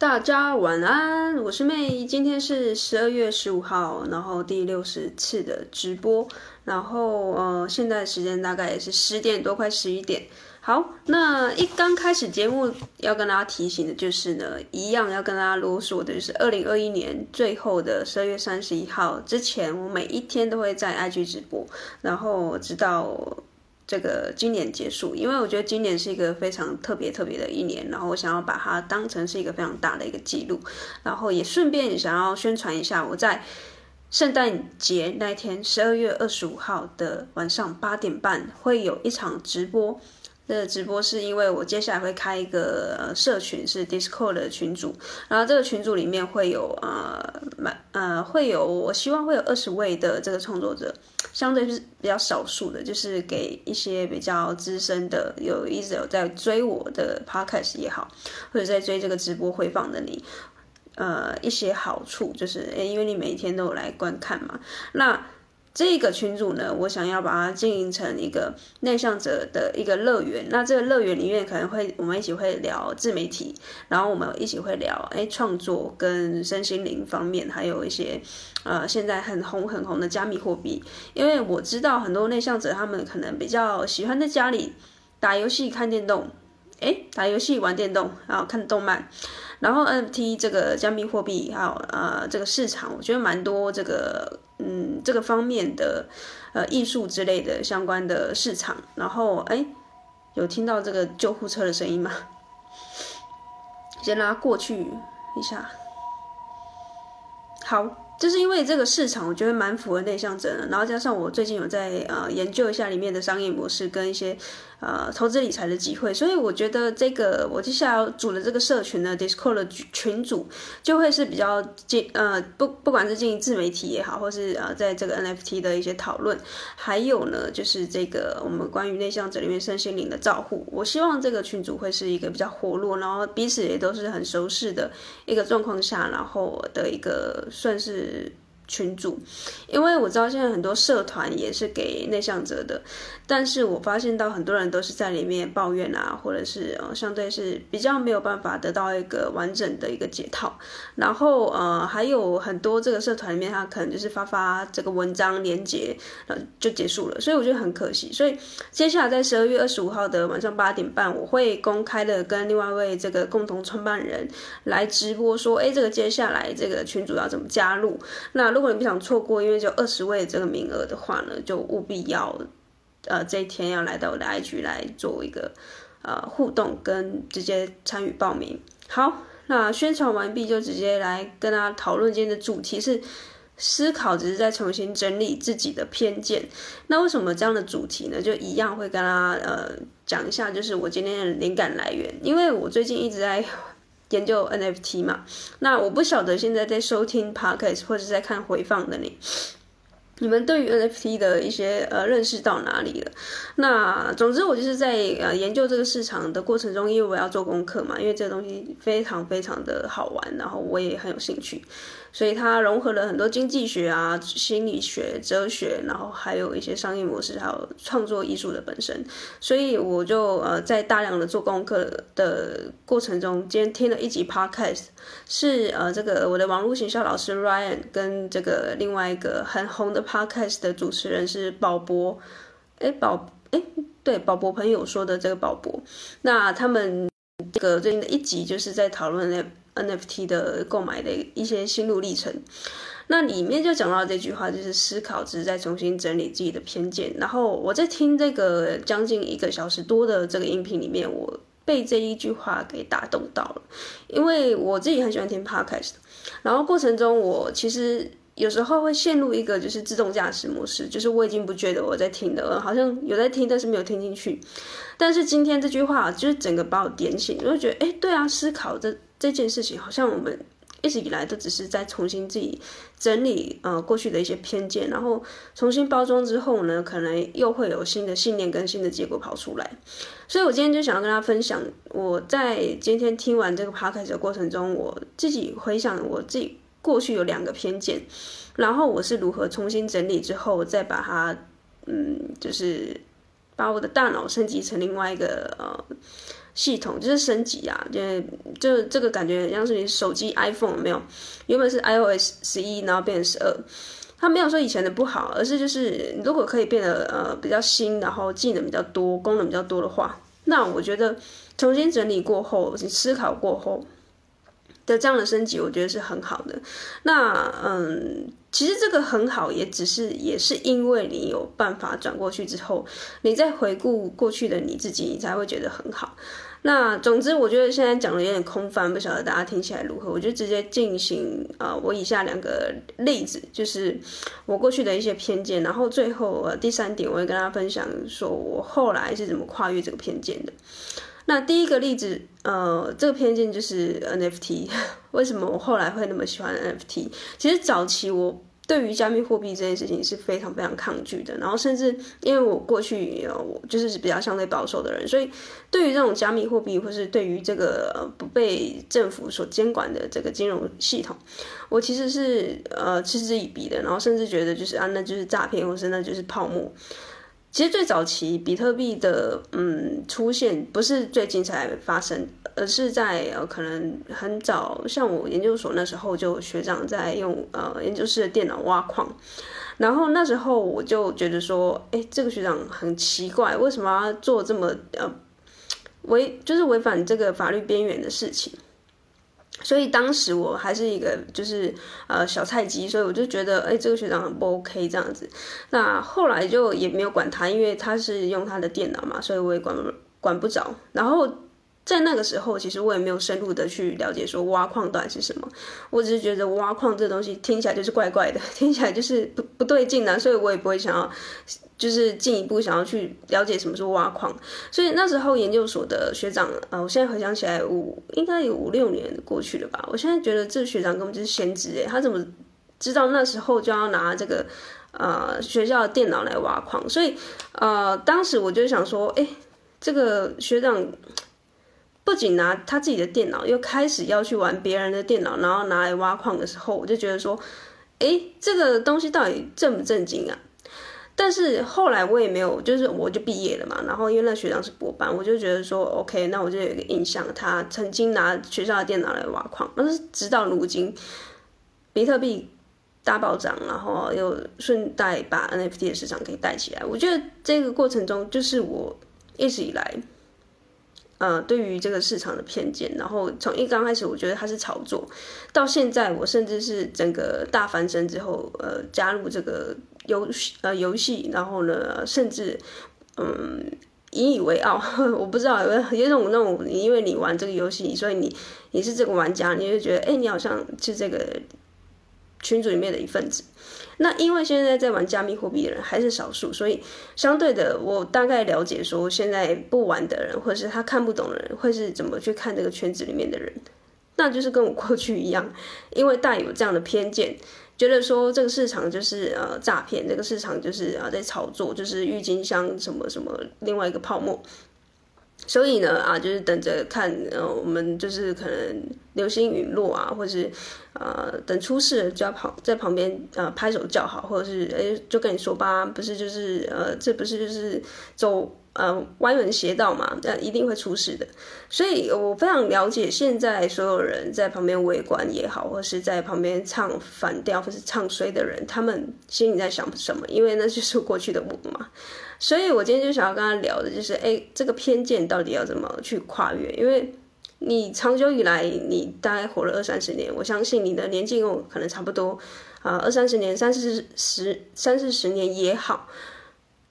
大家晚安，我是妹今天是十二月十五号，然后第六十次的直播，然后呃，现在时间大概也是十点多，快十一点。好，那一刚开始节目要跟大家提醒的就是呢，一样要跟大家啰嗦的就是二零二一年最后的十二月三十一号之前，我每一天都会在 IG 直播，然后直到。这个今年结束，因为我觉得今年是一个非常特别特别的一年，然后我想要把它当成是一个非常大的一个记录，然后也顺便想要宣传一下，我在圣诞节那天，十二月二十五号的晚上八点半会有一场直播。这个直播是因为我接下来会开一个社群，是 Discord 的群组，然后这个群组里面会有呃满呃会有，我希望会有二十位的这个创作者，相对是比较少数的，就是给一些比较资深的，有一直有在追我的 Podcast 也好，或者在追这个直播回放的你，呃一些好处就是，因为你每一天都有来观看嘛，那。这个群组呢，我想要把它经营成一个内向者的一个乐园。那这个乐园里面可能会，我们一起会聊自媒体，然后我们一起会聊哎创作跟身心灵方面，还有一些呃现在很红很红的加密货币。因为我知道很多内向者他们可能比较喜欢在家里打游戏、看电动，哎打游戏、玩电动，然后看动漫。然后 NFT 这个加密货币还有呃这个市场，我觉得蛮多这个嗯这个方面的呃艺术之类的相关的市场。然后哎，有听到这个救护车的声音吗？先拉过去一下。好。就是因为这个市场，我觉得蛮符合内向者的，然后加上我最近有在呃研究一下里面的商业模式跟一些呃投资理财的机会，所以我觉得这个我接下来组的这个社群呢，Discord 的群组就会是比较进呃不不管是经营自媒体也好，或是呃在这个 NFT 的一些讨论，还有呢就是这个我们关于内向者里面身心灵的照护，我希望这个群组会是一个比较活络，然后彼此也都是很熟识的一个状况下，然后的一个算是。群组，因为我知道现在很多社团也是给内向者的。但是我发现到很多人都是在里面抱怨啊，或者是呃相对是比较没有办法得到一个完整的一个解套，然后呃还有很多这个社团里面他可能就是发发这个文章连接，呃就结束了，所以我觉得很可惜。所以接下来在十二月二十五号的晚上八点半，我会公开的跟另外一位这个共同创办人来直播说，哎，这个接下来这个群主要怎么加入？那如果你不想错过，因为就二十位这个名额的话呢，就务必要。呃，这一天要来到我的 IG 来做一个呃互动跟直接参与报名。好，那宣传完毕就直接来跟大家讨论今天的主题是思考，只是在重新整理自己的偏见。那为什么这样的主题呢？就一样会跟大家呃讲一下，就是我今天的灵感来源，因为我最近一直在研究 NFT 嘛。那我不晓得现在在收听 Podcast 或者是在看回放的你。你们对于 NFT 的一些呃认识到哪里了？那总之我就是在呃研究这个市场的过程中，因为我要做功课嘛，因为这个东西非常非常的好玩，然后我也很有兴趣。所以它融合了很多经济学啊、心理学、哲学，然后还有一些商业模式，还有创作艺术的本身。所以我就呃在大量的做功课的过程中，今天听了一集 Podcast，是呃这个我的网络行销老师 Ryan 跟这个另外一个很红的 Podcast 的主持人是宝博，哎宝哎对宝博朋友说的这个宝博，那他们这个最近的一集就是在讨论那。NFT 的购买的一些心路历程，那里面就讲到这句话，就是思考只是在重新整理自己的偏见。然后我在听这个将近一个小时多的这个音频里面，我被这一句话给打动到了，因为我自己很喜欢听 Podcast，然后过程中我其实有时候会陷入一个就是自动驾驶模式，就是我已经不觉得我在听的，好像有在听，但是没有听进去。但是今天这句话就是整个把我点醒，我就觉得，哎，对啊，思考这。这件事情好像我们一直以来都只是在重新自己整理呃过去的一些偏见，然后重新包装之后呢，可能又会有新的信念跟新的结果跑出来。所以我今天就想要跟大家分享，我在今天听完这个 podcast 的过程中，我自己回想我自己过去有两个偏见，然后我是如何重新整理之后再把它嗯，就是把我的大脑升级成另外一个呃。系统，就是升级啊，就就这个感觉像是你手机 iPhone 没有，原本是 iOS 十一，然后变成十二，它没有说以前的不好，而是就是如果可以变得呃比较新，然后技能比较多，功能比较多的话，那我觉得重新整理过后，思考过后。的这样的升级，我觉得是很好的。那嗯，其实这个很好，也只是也是因为你有办法转过去之后，你再回顾过去的你自己，你才会觉得很好。那总之，我觉得现在讲的有点空泛，不晓得大家听起来如何。我就直接进行啊、呃，我以下两个例子，就是我过去的一些偏见，然后最后呃第三点，我会跟大家分享，说我后来是怎么跨越这个偏见的。那第一个例子，呃，这个偏见就是 NFT。为什么我后来会那么喜欢 NFT？其实早期我对于加密货币这件事情是非常非常抗拒的，然后甚至因为我过去我就是比较相对保守的人，所以对于这种加密货币或是对于这个不被政府所监管的这个金融系统，我其实是呃嗤之以鼻的，然后甚至觉得就是啊，那就是诈骗，或是那就是泡沫。其实最早期比特币的嗯出现不是最近才发生，而是在呃可能很早，像我研究所那时候就学长在用呃研究室的电脑挖矿，然后那时候我就觉得说，哎，这个学长很奇怪，为什么要做这么呃违就是违反这个法律边缘的事情？所以当时我还是一个就是呃小菜鸡，所以我就觉得哎，这个学长很不 OK 这样子。那后来就也没有管他，因为他是用他的电脑嘛，所以我也管管不着。然后在那个时候，其实我也没有深入的去了解说挖矿到底是什么，我只是觉得挖矿这东西听起来就是怪怪的，听起来就是不不对劲啊，所以我也不会想要。就是进一步想要去了解什么是挖矿，所以那时候研究所的学长，呃，我现在回想起来五应该有五六年过去了吧。我现在觉得这个学长根本就是先知诶，他怎么知道那时候就要拿这个呃学校的电脑来挖矿？所以呃，当时我就想说，哎，这个学长不仅拿他自己的电脑，又开始要去玩别人的电脑，然后拿来挖矿的时候，我就觉得说，哎，这个东西到底正不正经啊？但是后来我也没有，就是我就毕业了嘛，然后因为那学长是博班，我就觉得说，OK，那我就有一个印象，他曾经拿学校的电脑来挖矿，但是直到如今，比特币大暴涨，然后又顺带把 NFT 的市场给带起来，我觉得这个过程中就是我一直以来。呃，对于这个市场的偏见，然后从一刚开始我觉得它是炒作，到现在我甚至是整个大翻身之后，呃，加入这个游戏呃游戏，然后呢，甚至嗯引以为傲，我不知道有有种那种，因为你玩这个游戏，所以你你是这个玩家，你就觉得哎，你好像是这个群组里面的一份子。那因为现在在玩加密货币的人还是少数，所以相对的，我大概了解说，现在不玩的人，或者是他看不懂的人，会是怎么去看这个圈子里面的人，那就是跟我过去一样，因为带有这样的偏见，觉得说这个市场就是呃诈骗，这个市场就是啊在炒作，就是郁金香什么什么另外一个泡沫。所以呢，啊，就是等着看，呃，我们就是可能流星陨落啊，或者是，呃，等出事就要跑在旁边，呃，拍手叫好，或者是，哎，就跟你说吧，不是，就是，呃，这不是就是走。呃，歪门邪道嘛，那一定会出事的。所以我非常了解现在所有人在旁边围观也好，或是在旁边唱反调或是唱衰的人，他们心里在想什么？因为那就是过去的我嘛。所以我今天就想要跟他聊的，就是哎，这个偏见到底要怎么去跨越？因为你长久以来，你大概活了二三十年，我相信你的年纪跟我可能差不多啊，二三十年、三四十、三四十年也好。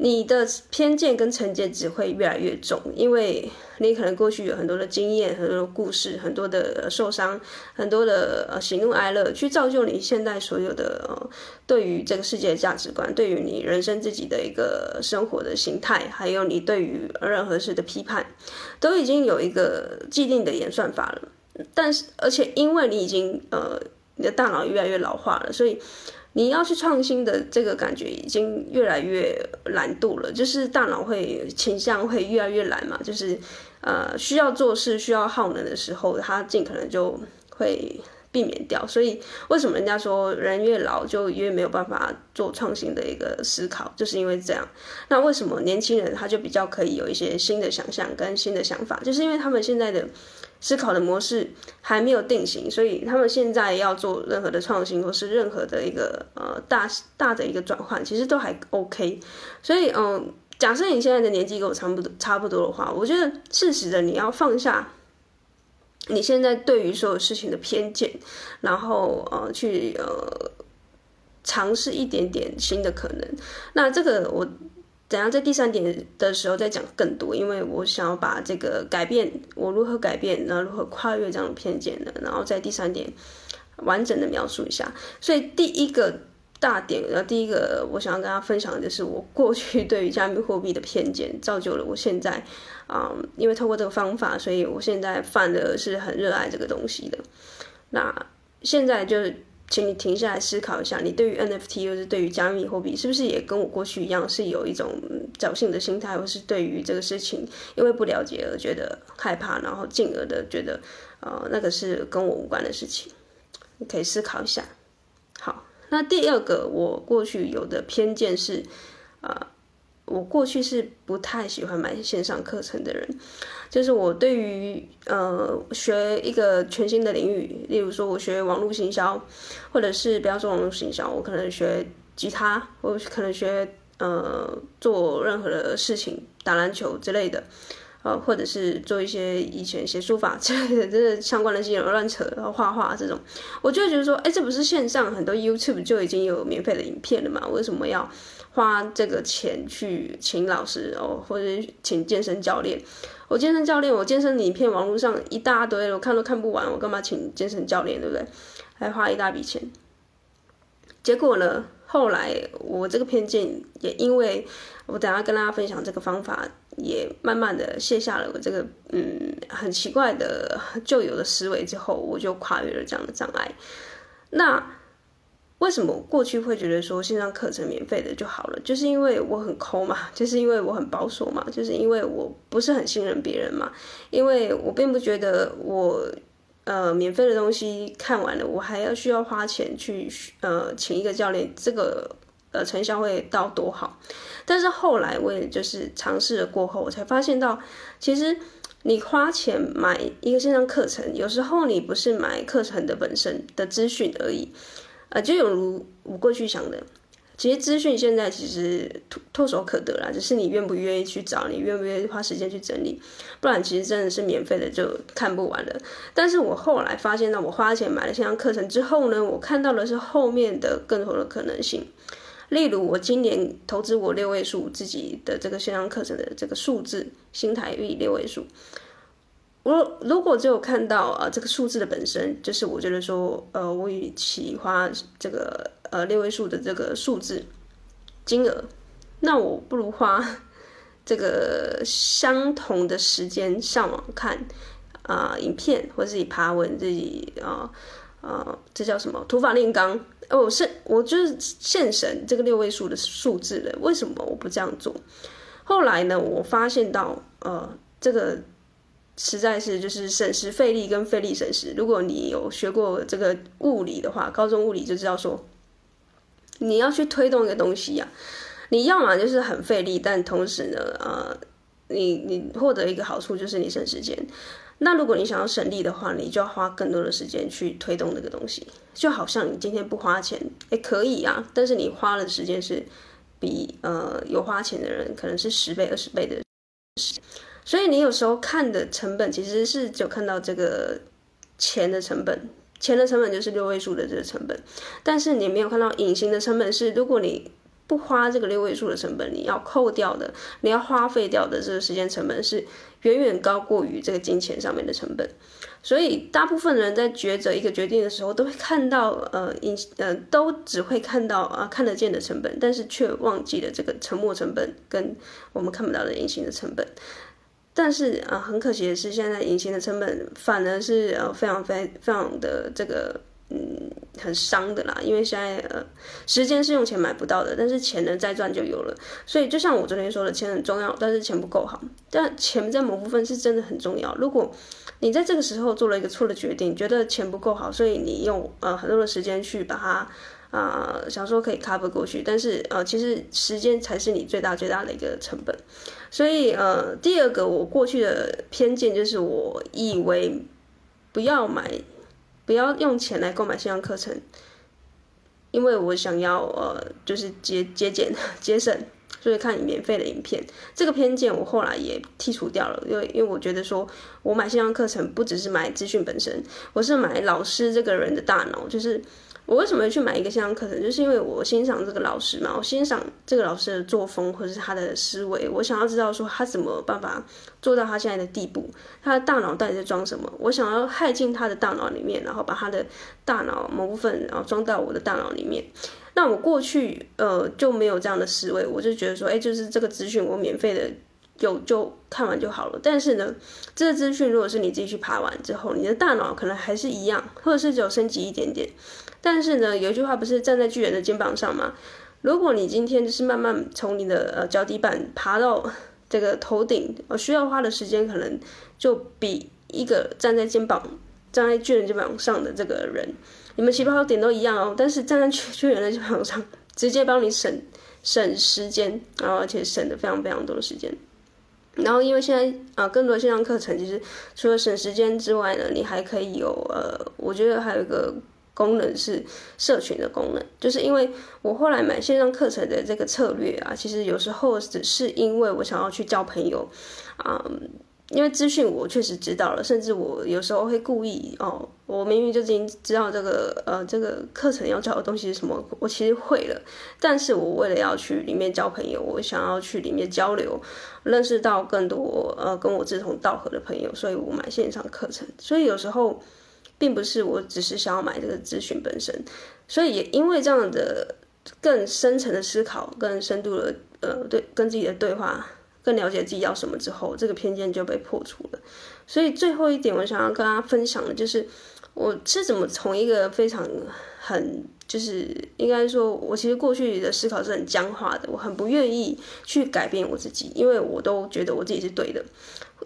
你的偏见跟成见只会越来越重，因为你可能过去有很多的经验、很多的故事、很多的受伤、很多的喜怒哀乐，去造就你现在所有的呃对于这个世界的价值观，对于你人生自己的一个生活的形态，还有你对于任何事的批判，都已经有一个既定的演算法了。但是，而且因为你已经呃你的大脑越来越老化了，所以。你要去创新的这个感觉已经越来越懒惰了，就是大脑会倾向会越来越懒嘛，就是呃需要做事需要耗能的时候，它尽可能就会避免掉。所以为什么人家说人越老就越没有办法做创新的一个思考，就是因为这样。那为什么年轻人他就比较可以有一些新的想象跟新的想法，就是因为他们现在的思考的模式还没有定型，所以他们现在要做任何的创新或是任何的一个呃大大的一个转换，其实都还 OK。所以嗯。假设你现在的年纪跟我差不多差不多的话，我觉得适时的你要放下你现在对于所有事情的偏见，然后呃去呃尝试一点点新的可能。那这个我等下在第三点的时候再讲更多，因为我想要把这个改变我如何改变，然后如何跨越这样的偏见的，然后在第三点完整的描述一下。所以第一个。大点，然后第一个我想要跟大家分享的就是我过去 对于加密货币的偏见，造就了我现在，嗯，因为透过这个方法，所以我现在反的是很热爱这个东西的。那现在就是，请你停下来思考一下，你对于 NFT 或是对于加密货币，是不是也跟我过去一样，是有一种侥幸的心态，或是对于这个事情因为不了解而觉得害怕，然后进而的觉得，呃，那个是跟我无关的事情。你可以思考一下。好。那第二个，我过去有的偏见是，呃，我过去是不太喜欢买线上课程的人，就是我对于呃学一个全新的领域，例如说我学网络行销，或者是不要说网络行销，我可能学吉他，我可能学呃做任何的事情，打篮球之类的。呃，或者是做一些以前写书法之类的，真的相关的事情乱扯，然后画画这种，我就会觉得说，哎，这不是线上很多 YouTube 就已经有免费的影片了吗？为什么要花这个钱去请老师哦，或者请健身教练？我健身教练，我健身影片网络上一大堆，我看都看不完，我干嘛请健身教练，对不对？还花一大笔钱。结果呢，后来我这个偏见也因为我等下跟大家分享这个方法。也慢慢的卸下了我这个嗯很奇怪的旧有的思维之后，我就跨越了这样的障碍。那为什么过去会觉得说线上课程免费的就好了？就是因为我很抠嘛，就是因为我很保守嘛，就是因为我不是很信任别人嘛，因为我并不觉得我呃免费的东西看完了，我还要需要花钱去呃请一个教练，这个。呃，成效会到多好？但是后来我也就是尝试了过后，我才发现到，其实你花钱买一个线上课程，有时候你不是买课程的本身的资讯而已，呃，就有如我过去想的，其实资讯现在其实唾手可得啦，只是你愿不愿意去找，你愿不愿意花时间去整理，不然其实真的是免费的就看不完了。但是我后来发现到，我花钱买了线上课程之后呢，我看到的是后面的更多的可能性。例如，我今年投资我六位数自己的这个线上课程的这个数字新台币六位数，我如果只有看到啊这个数字的本身，就是我觉得说，呃，我与其花这个呃六位数的这个数字金额，那我不如花这个相同的时间上网看啊、影片，或者自己爬文自己啊。呃，这叫什么？土法炼钢。哦，是，我就是现神这个六位数的数字了。为什么我不这样做？后来呢，我发现到，呃，这个实在是就是省时费力跟费力省时。如果你有学过这个物理的话，高中物理就知道说，你要去推动一个东西呀、你要么就是很费力，但同时呢，呃，你你获得一个好处就是你省时间。那如果你想要省力的话，你就要花更多的时间去推动那个东西，就好像你今天不花钱，也可以啊，但是你花的时间是比呃有花钱的人可能是十倍、二十倍的，所以你有时候看的成本其实是只看到这个钱的成本，钱的成本就是六位数的这个成本，但是你没有看到隐形的成本是，如果你不花这个六位数的成本，你要扣掉的，你要花费掉的这个时间成本是。远远高过于这个金钱上面的成本，所以大部分人在抉择一个决定的时候，都会看到呃隐呃都只会看到啊看得见的成本，但是却忘记了这个沉没成本跟我们看不到的隐形的成本。但是啊很可惜的是，现在隐形的成本反而是呃非常非常非常的这个嗯很伤的啦，因为现在呃，时间是用钱买不到的，但是钱呢再赚就有了。所以就像我昨天说的，钱很重要，但是钱不够好。但钱在某部分是真的很重要。如果你在这个时候做了一个错的决定，觉得钱不够好，所以你用呃很多的时间去把它啊、想说可以 cover 过去，但是呃其实时间才是你最大最大的一个成本。所以呃第二个我过去的偏见就是我以为不要买。不要用钱来购买线上课程，因为我想要呃，就是节节俭节省，所以看你免费的影片。这个偏见我后来也剔除掉了，因为因为我觉得说我买线上课程不只是买资讯本身，我是买老师这个人的大脑，就是。我为什么去买一个线上课程？就是因为我欣赏这个老师嘛，我欣赏这个老师的作风或者是他的思维，我想要知道说他怎么办法做到他现在的地步，他的大脑到底在装什么？我想要害进他的大脑里面，然后把他的大脑某部分然后装到我的大脑里面。那我过去呃就没有这样的思维，我就觉得说，哎，就是这个资讯我免费的有就看完就好了。但是呢，这个资讯如果是你自己去爬完之后，你的大脑可能还是一样，或者是只有升级一点点。但是呢，有一句话不是站在巨人的肩膀上吗？如果你今天就是慢慢从你的呃脚底板爬到这个头顶，呃，需要花的时间可能就比一个站在肩膀站在巨人肩膀上的这个人，你们起跑点都一样哦。但是站在巨巨人的肩膀上，直接帮你省省时间，然后而且省的非常非常多的时间。然后因为现在啊，更多线上课程其实除了省时间之外呢，你还可以有呃，我觉得还有一个。功能是社群的功能，就是因为我后来买线上课程的这个策略啊，其实有时候只是因为我想要去交朋友啊，因为资讯我确实知道了，甚至我有时候会故意哦，我明明就已经知道这个呃这个课程要教的东西是什么，我其实会了，但是我为了要去里面交朋友，我想要去里面交流，认识到更多呃跟我志同道合的朋友，所以我买线上课程，所以有时候。并不是我只是想要买这个资讯本身，所以也因为这样的更深层的思考、更深度的呃对跟自己的对话、更了解自己要什么之后，这个偏见就被破除了。所以最后一点，我想要跟大家分享的就是，我是怎么从一个非常很就是应该说，我其实过去的思考是很僵化的，我很不愿意去改变我自己，因为我都觉得我自己是对的。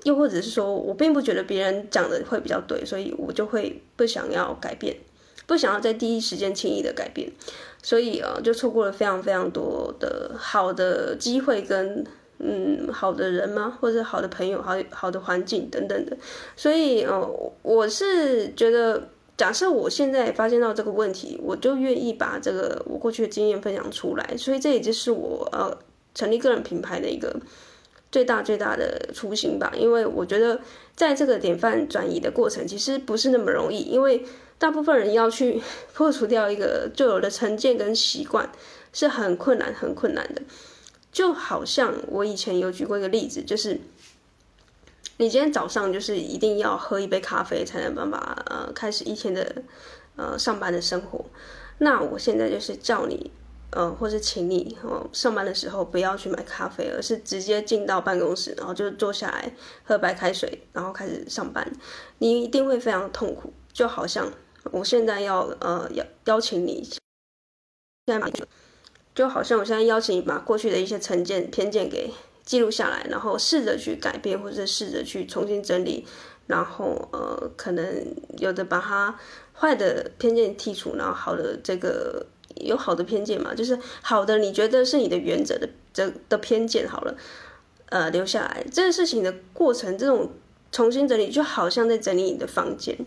又或者是说，我并不觉得别人讲的会比较对，所以我就会不想要改变，不想要在第一时间轻易的改变，所以啊，就错过了非常非常多的好的机会跟嗯好的人吗？或者好的朋友、好好的环境等等的。所以呃，我是觉得，假设我现在发现到这个问题，我就愿意把这个我过去的经验分享出来。所以这也就是我呃成立个人品牌的一个。最大最大的初心吧，因为我觉得在这个典范转移的过程，其实不是那么容易，因为大部分人要去 破除掉一个旧有的成见跟习惯，是很困难、很困难的。就好像我以前有举过一个例子，就是你今天早上就是一定要喝一杯咖啡才能办法呃开始一天的呃上班的生活，那我现在就是叫你。呃，或是请你哦，上班的时候不要去买咖啡，而是直接进到办公室，然后就坐下来喝白开水，然后开始上班。你一定会非常痛苦，就好像我现在要呃邀邀请你，现在就好像我现在邀请你把过去的一些成见偏见给记录下来，然后试着去改变，或者试着去重新整理，然后呃，可能有的把它坏的偏见剔除，然后好的这个。有好的偏见嘛？就是好的，你觉得是你的原则的这的偏见好了，呃，留下来。这个事情的过程，这种重新整理，就好像在整理你的房间。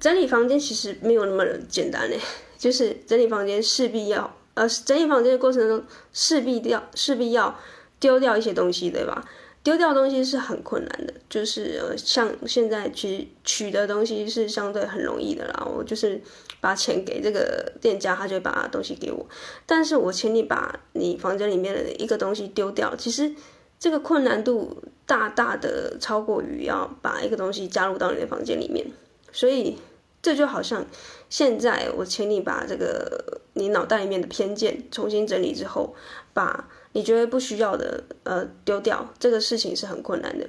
整理房间其实没有那么简单嘞，就是整理房间势必要，呃，整理房间的过程中势必要势必要丢掉一些东西，对吧？丢掉东西是很困难的，就是呃，像现在取取的东西是相对很容易的啦。我就是把钱给这个店家，他就会把东西给我。但是我请你把你房间里面的一个东西丢掉，其实这个困难度大大的超过于要把一个东西加入到你的房间里面。所以这就好像现在我请你把这个你脑袋里面的偏见重新整理之后，把。你觉得不需要的，呃，丢掉这个事情是很困难的。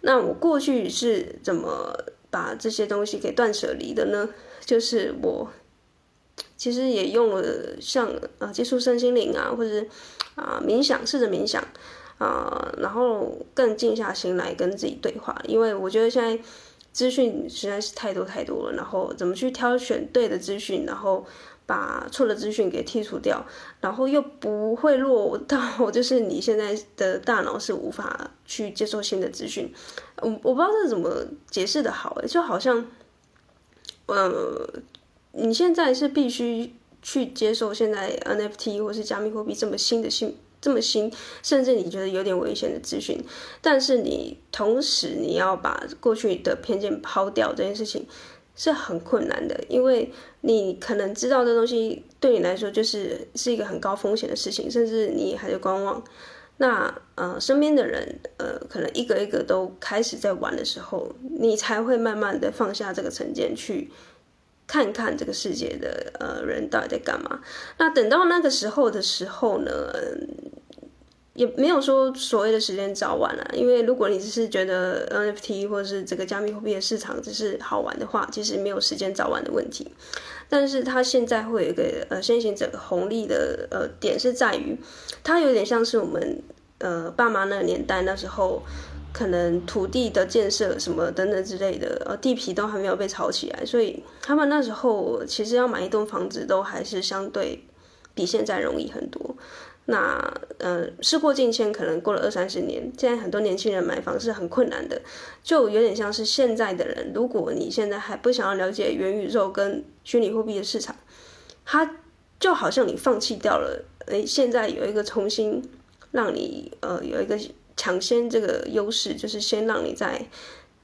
那我过去是怎么把这些东西给断舍离的呢？就是我其实也用了像啊接触身心灵啊，或者啊冥想，试着冥想啊，然后更静下心来跟自己对话。因为我觉得现在资讯实在是太多太多了，然后怎么去挑选对的资讯，然后。把错的资讯给剔除掉，然后又不会落 到就是你现在的大脑是无法去接受新的资讯。我我不知道这怎么解释的好，就好像，呃，你现在是必须去接受现在 NFT 或是加密货币这么新的新这么新，甚至你觉得有点危险的资讯，但是你同时你要把过去的偏见抛掉这件事情。是很困难的，因为你可能知道这东西对你来说就是是一个很高风险的事情，甚至你还在观望。那呃，身边的人呃，可能一个一个都开始在玩的时候，你才会慢慢的放下这个成见，去看看这个世界的呃人到底在干嘛。那等到那个时候的时候呢？也没有说所谓的时间早晚啊，因为如果你只是觉得 NFT 或者是这个加密货币的市场只是好玩的话，其实没有时间早晚的问题。但是它现在会有一个呃先行者红利的呃点是在于，它有点像是我们呃爸妈那个年代那时候，可能土地的建设什么等等之类的，呃地皮都还没有被炒起来，所以他们那时候其实要买一栋房子都还是相对比现在容易很多。那呃，事过境迁，可能过了二三十年，现在很多年轻人买房是很困难的，就有点像是现在的人，如果你现在还不想要了解元宇宙跟虚拟货币的市场，它就好像你放弃掉了，诶，现在有一个重新让你呃有一个抢先这个优势，就是先让你在。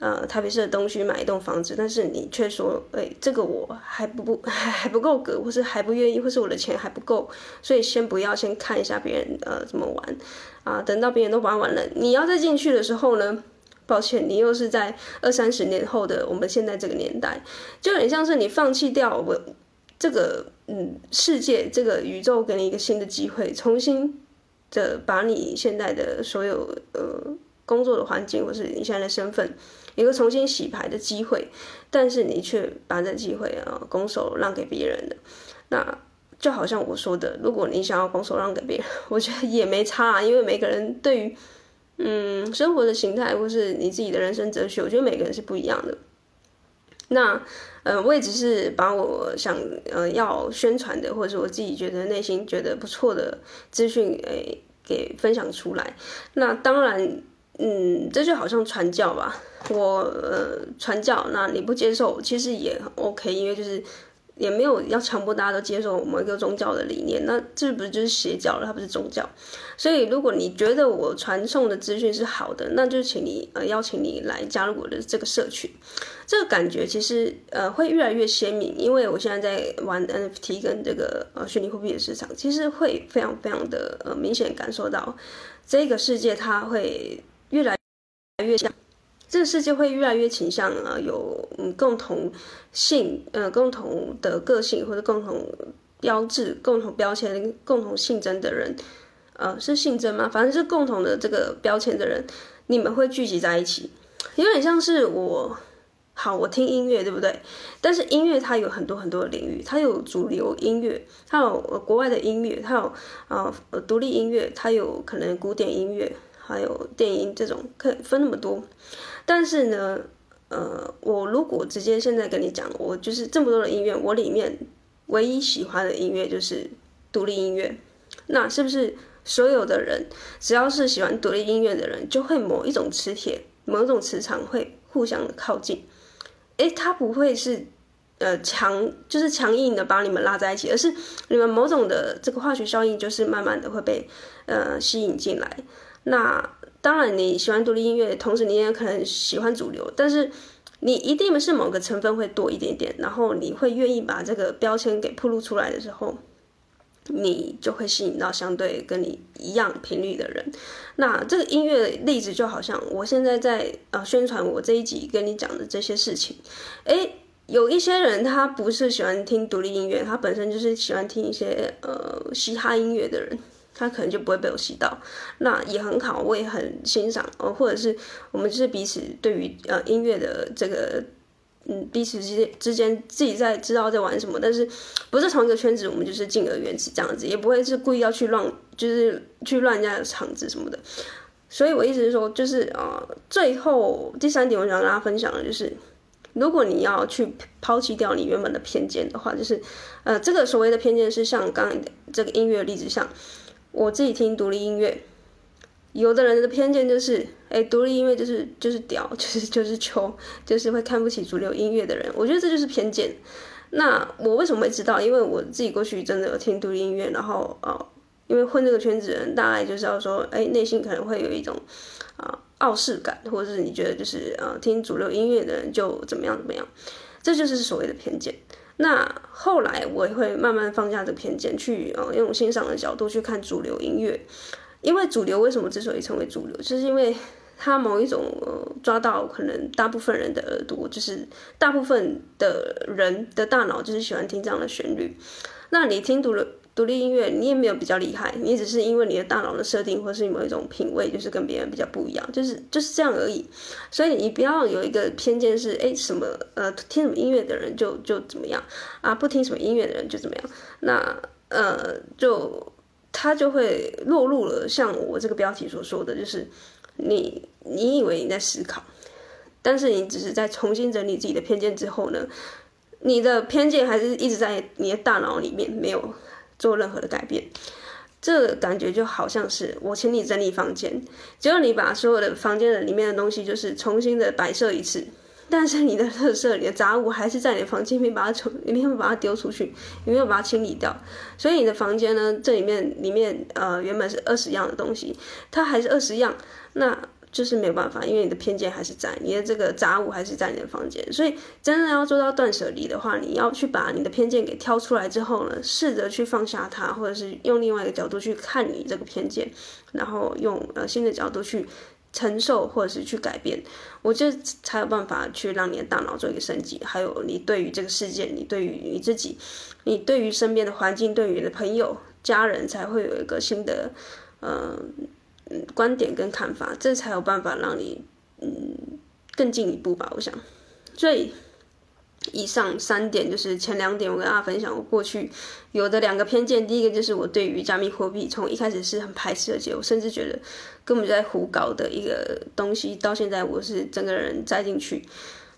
呃，台北市的东区买一栋房子，但是你却说，哎、这个我还不不还 还不够格，或是还不愿意，或是我的钱还不够，所以先不要，先看一下别人呃怎么玩，啊，等到别人都玩完了，你要再进去的时候呢，抱歉，你又是在二三十年后的我们现在这个年代，就很像是你放弃掉我这个嗯世界这个宇宙给你一个新的机会，重新的把你现在的所有呃工作的环境，或是你现在的身份。一个重新洗牌的机会，但是你却把这机会啊拱手让给别人的，那就好像我说的，如果你想要拱手让给别人，我觉得也没差啊，因为每个人对于嗯生活的形态或是你自己的人生哲学，我觉得每个人是不一样的。那呃，我也只是把我想呃要宣传的，或者是我自己觉得内心觉得不错的资讯诶给分享出来。那当然。嗯，这就好像传教吧，我呃传教，那你不接受，其实也 OK，因为就是也没有要强迫大家都接受某一个宗教的理念，那这不是就是邪教了，它不是宗教。所以如果你觉得我传送的资讯是好的，那就请你呃邀请你来加入我的这个社群，这个感觉其实呃会越来越鲜明，因为我现在在玩 NFT 跟这个呃虚拟货币的市场，其实会非常非常的呃明显感受到这个世界它会。越来越像，这个世界会越来越倾向啊，有嗯共同性呃共同的个性或者共同标志、共同标签、共同性征的人，呃是性征吗？反正是共同的这个标签的人，你们会聚集在一起，有点像是我好，我听音乐对不对？但是音乐它有很多很多的领域，它有主流音乐，它有国外的音乐，它有啊呃独立音乐，它有可能古典音乐。还有电音这种可分那么多，但是呢，呃，我如果直接现在跟你讲，我就是这么多的音乐，我里面唯一喜欢的音乐就是独立音乐，那是不是所有的人只要是喜欢独立音乐的人，就会某一种磁铁、某一种磁场会互相靠近？诶，它不会是呃强，就是强硬的把你们拉在一起，而是你们某种的这个化学效应，就是慢慢的会被呃吸引进来。那当然，你喜欢独立音乐，同时你也可能喜欢主流，但是你一定是某个成分会多一点点，然后你会愿意把这个标签给铺露出来的时候，你就会吸引到相对跟你一样频率的人。那这个音乐例子就好像我现在在呃宣传我这一集跟你讲的这些事情，诶，有一些人他不是喜欢听独立音乐，他本身就是喜欢听一些呃嘻哈音乐的人。他可能就不会被我吸到，那也很好，我也很欣赏哦。或者是我们就是彼此对于呃音乐的这个嗯彼此之间之间自己在知道在玩什么，但是不是同一个圈子，我们就是敬而远之这样子，也不会是故意要去乱，就是去乱人家的场子什么的。所以我意思是说，就是呃，最后第三点，我想跟大家分享的就是，如果你要去抛弃掉你原本的偏见的话，就是呃，这个所谓的偏见是像刚这个音乐例子，像我自己听独立音乐。有的人的偏见就是，哎，独立音乐就是就是屌，就是就是穷，就是会看不起主流音乐的人。我觉得这就是偏见。那我为什么会知道？因为我自己过去真的有听独立音乐，然后呃，因为混这个圈子人，大概就是要说，哎，内心可能会有一种啊、傲视感，或者是你觉得就是呃听主流音乐的人就怎么样怎么样，这就是所谓的偏见。那后来我也会慢慢放下这偏见，去呃用欣赏的角度去看主流音乐。因为主流为什么之所以成为主流，就是因为它某一种呃抓到可能大部分人的耳朵，就是大部分的人的大脑就是喜欢听这样的旋律。那你听读了独立音乐，你也没有比较厉害，你只是因为你的大脑的设定或是某一种品味，就是跟别人比较不一样，就是就是这样而已。所以你不要有一个偏见是，哎，什么呃听什么音乐的人就就怎么样啊，不听什么音乐的人就怎么样。那呃就。他就会落入了像我这个标题所说的，就是你你以为你在思考，但是你只是在重新整理自己的偏见之后呢，你的偏见还是一直在你的大脑里面，没有做任何的改变。这个感觉就好像是我请你整理房间，结果你把所有的房间的里面的东西就是重新的摆设一次。但是你的垃圾、你的杂物还是在你的房间里面，把它从里面把它丢出去，你没有把它清理掉，所以你的房间呢，这里面里面呃原本是二十样的东西，它还是二十样，那就是没有办法，因为你的偏见还是在，你的这个杂物还是在你的房间，所以真的要做到断舍离的话，你要去把你的偏见给挑出来之后呢，试着去放下它，或者是用另外一个角度去看你这个偏见，然后用呃新的角度去。承受或者是去改变，我觉得才有办法去让你的大脑做一个升级。还有你对于这个世界，你对于你自己，你对于身边的环境，对于你的朋友、家人，才会有一个新的呃观点跟看法。这才有办法让你嗯更进一步吧。我想，所以。以上三点就是前两点，我跟大家分享我过去有的两个偏见。第一个就是我对于加密货币从一开始是很排斥的，结果甚至觉得根本就在胡搞的一个东西，到现在我是整个人栽进去。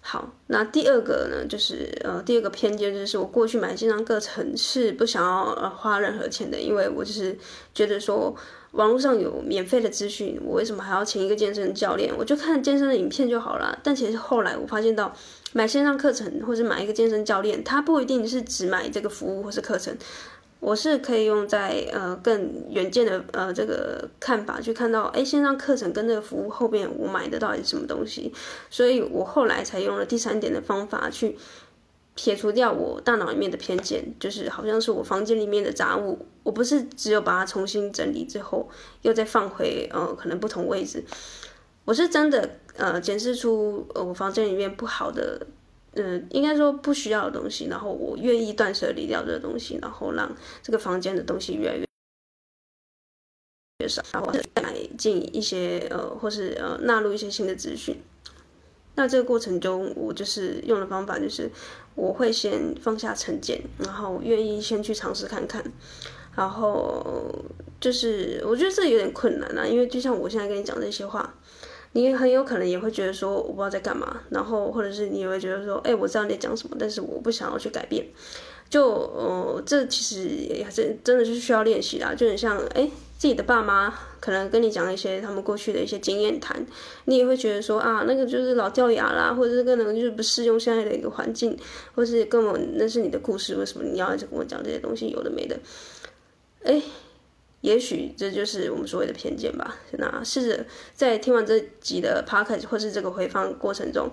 好，那第二个呢，就是呃第二个偏见就是我过去买线上课程是不想要呃花任何钱的，因为我就是觉得说网络上有免费的资讯，我为什么还要请一个健身教练？我就看健身的影片就好了。但其实后来我发现到。买线上课程，或是买一个健身教练，他不一定是只买这个服务或是课程，我是可以用在呃更远见的呃这个看法去看到，哎，线上课程跟这个服务后边我买的到底是什么东西，所以我后来才用了第三点的方法去撇除掉我大脑里面的偏见，就是好像是我房间里面的杂物，我不是只有把它重新整理之后又再放回呃可能不同位置。我是真的呃检视出呃我房间里面不好的，嗯、应该说不需要的东西，然后我愿意断舍离掉这个东西，然后让这个房间的东西越来越越少，然后再买进一些呃或是呃纳入一些新的资讯。那这个过程中，我就是用的方法就是我会先放下成见，然后愿意先去尝试看看。然后就是我觉得这有点困难啊，因为就像我现在跟你讲这些话。你很有可能也会觉得说我不知道在干嘛，然后或者是你也会觉得说，哎，我知道你在讲什么，但是我不想要去改变。就呃，这其实也真真的是需要练习啦，就很像哎，自己的爸妈可能跟你讲一些他们过去的一些经验谈，你也会觉得说啊，那个就是老掉牙啦，或者是可能就是不适用现在的一个环境，或是根本那是你的故事，为什么你要跟我讲这些东西？有的没的，哎。也许这就是我们所谓的偏见吧。那试着在听完这集的 podcast 或是这个回放过程中，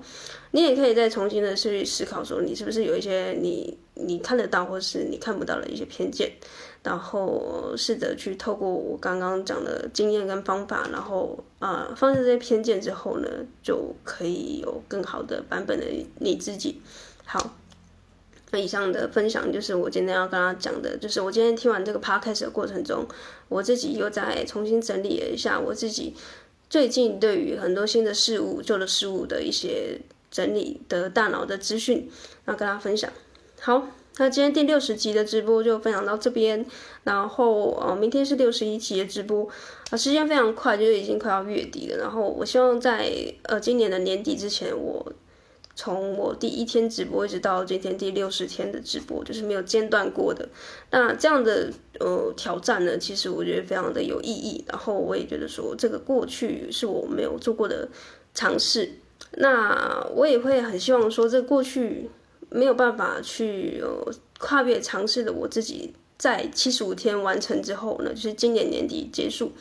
你也可以再重新的去思考，说你是不是有一些你你看得到或是你看不到的一些偏见，然后试着去透过我刚刚讲的经验跟方法，然后啊、呃、放下这些偏见之后呢，就可以有更好的版本的你自己。好。那以上的分享就是我今天要跟他讲的，就是我今天听完这个 podcast 的过程中，我自己又再重新整理了一下我自己最近对于很多新的事物、旧的事物的一些整理的大脑的资讯，然后跟大家分享。好，那今天第六十集的直播就分享到这边，然后呃，明天是六十一集的直播，啊，时间非常快，就是已经快要月底了。然后我希望在呃今年的年底之前，我从我第一天直播一直到今天第六十天的直播，就是没有间断过的。那这样的呃挑战呢，其实我觉得非常的有意义。然后我也觉得说，这个过去是我没有做过的尝试。那我也会很希望说，这过去没有办法去呃跨越尝试的我自己，在七十五天完成之后呢，就是今年年底结束，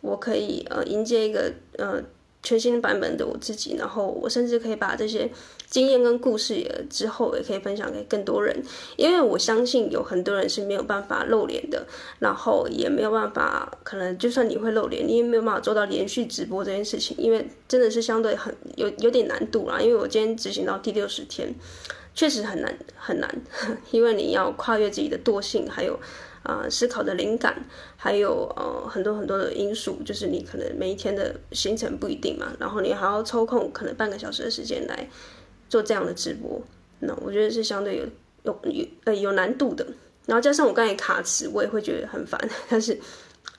我可以呃迎接一个呃全新版本的我自己，然后我甚至可以把这些经验跟故事也之后也可以分享给更多人，因为我相信有很多人是没有办法露脸的，然后也没有办法，可能就算你会露脸，你也没有办法做到连续直播这件事情，因为真的是相对很有有点难度啦。因为我今天执行到第六十天，确实很难很难，因为你要跨越自己的惰性，还有。啊、思考的灵感，还有呃很多很多的因素，就是你可能每一天的行程不一定嘛，然后你还要抽空可能半个小时的时间来做这样的直播，那我觉得是相对有有有呃有难度的。然后加上我刚才卡词，我也会觉得很烦。但是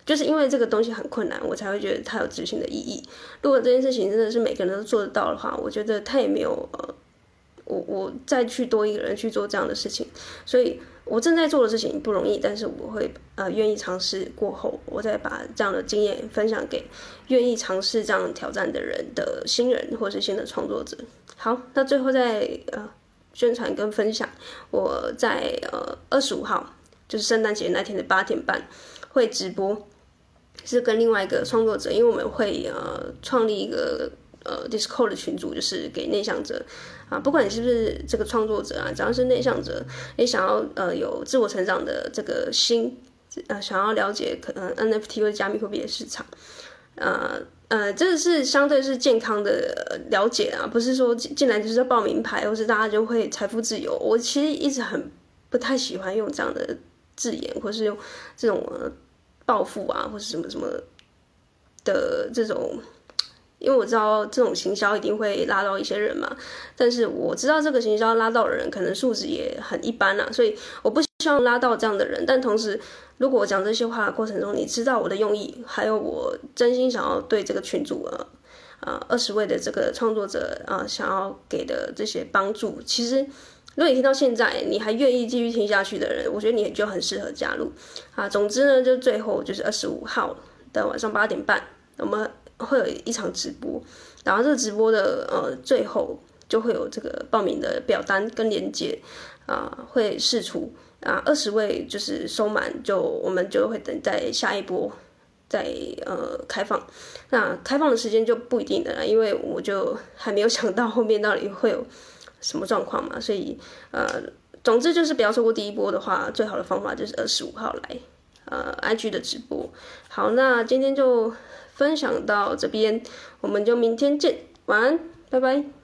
就是因为这个东西很困难，我才会觉得它有执行的意义。如果这件事情真的是每个人都做得到的话，我觉得它也没有，我我再去多一个人去做这样的事情，所以。我正在做的事情不容易，但是我会呃愿意尝试过后，我再把这样的经验分享给愿意尝试这样挑战的人的新人或是新的创作者。好，那最后再呃宣传跟分享，我在呃二十五号就是圣诞节那天的八点半会直播，是跟另外一个创作者，因为我们会呃创立一个。呃，Discord 的群组就是给内向者啊，不管你是不是这个创作者啊，只要是内向者，也想要呃有自我成长的这个心，呃，想要了解可能 NFT 或者加密货币的市场，呃呃，这个是相对是健康的了解啊，不是说进来就是要报名牌，或是大家就会财富自由。我其实一直很不太喜欢用这样的字眼，或是用这种呃暴富啊，或是什么什么的这种。因为我知道这种行销一定会拉到一些人嘛，但是我知道这个行销拉到的人可能素质也很一般啦，所以我不希望拉到这样的人。但同时，如果我讲这些话的过程中，你知道我的用意，还有我真心想要对这个群主啊啊二十位的这个创作者啊想要给的这些帮助，其实如果你听到现在你还愿意继续听下去的人，我觉得你就很适合加入啊。总之呢，就最后就是二十五号的晚上八点半，我们。会有一场直播，然后这个直播的呃最后就会有这个报名的表单跟链接啊、会释出啊二十位就是收满就我们就会等待下一波再呃开放，那开放的时间就不一定的了，因为我就还没有想到后面到底会有什么状况嘛，所以呃总之就是不要错过第一波的话，最好的方法就是二十五号来呃 IG 的直播。好，那今天就。分享到这边，我们就明天见，晚安，拜拜。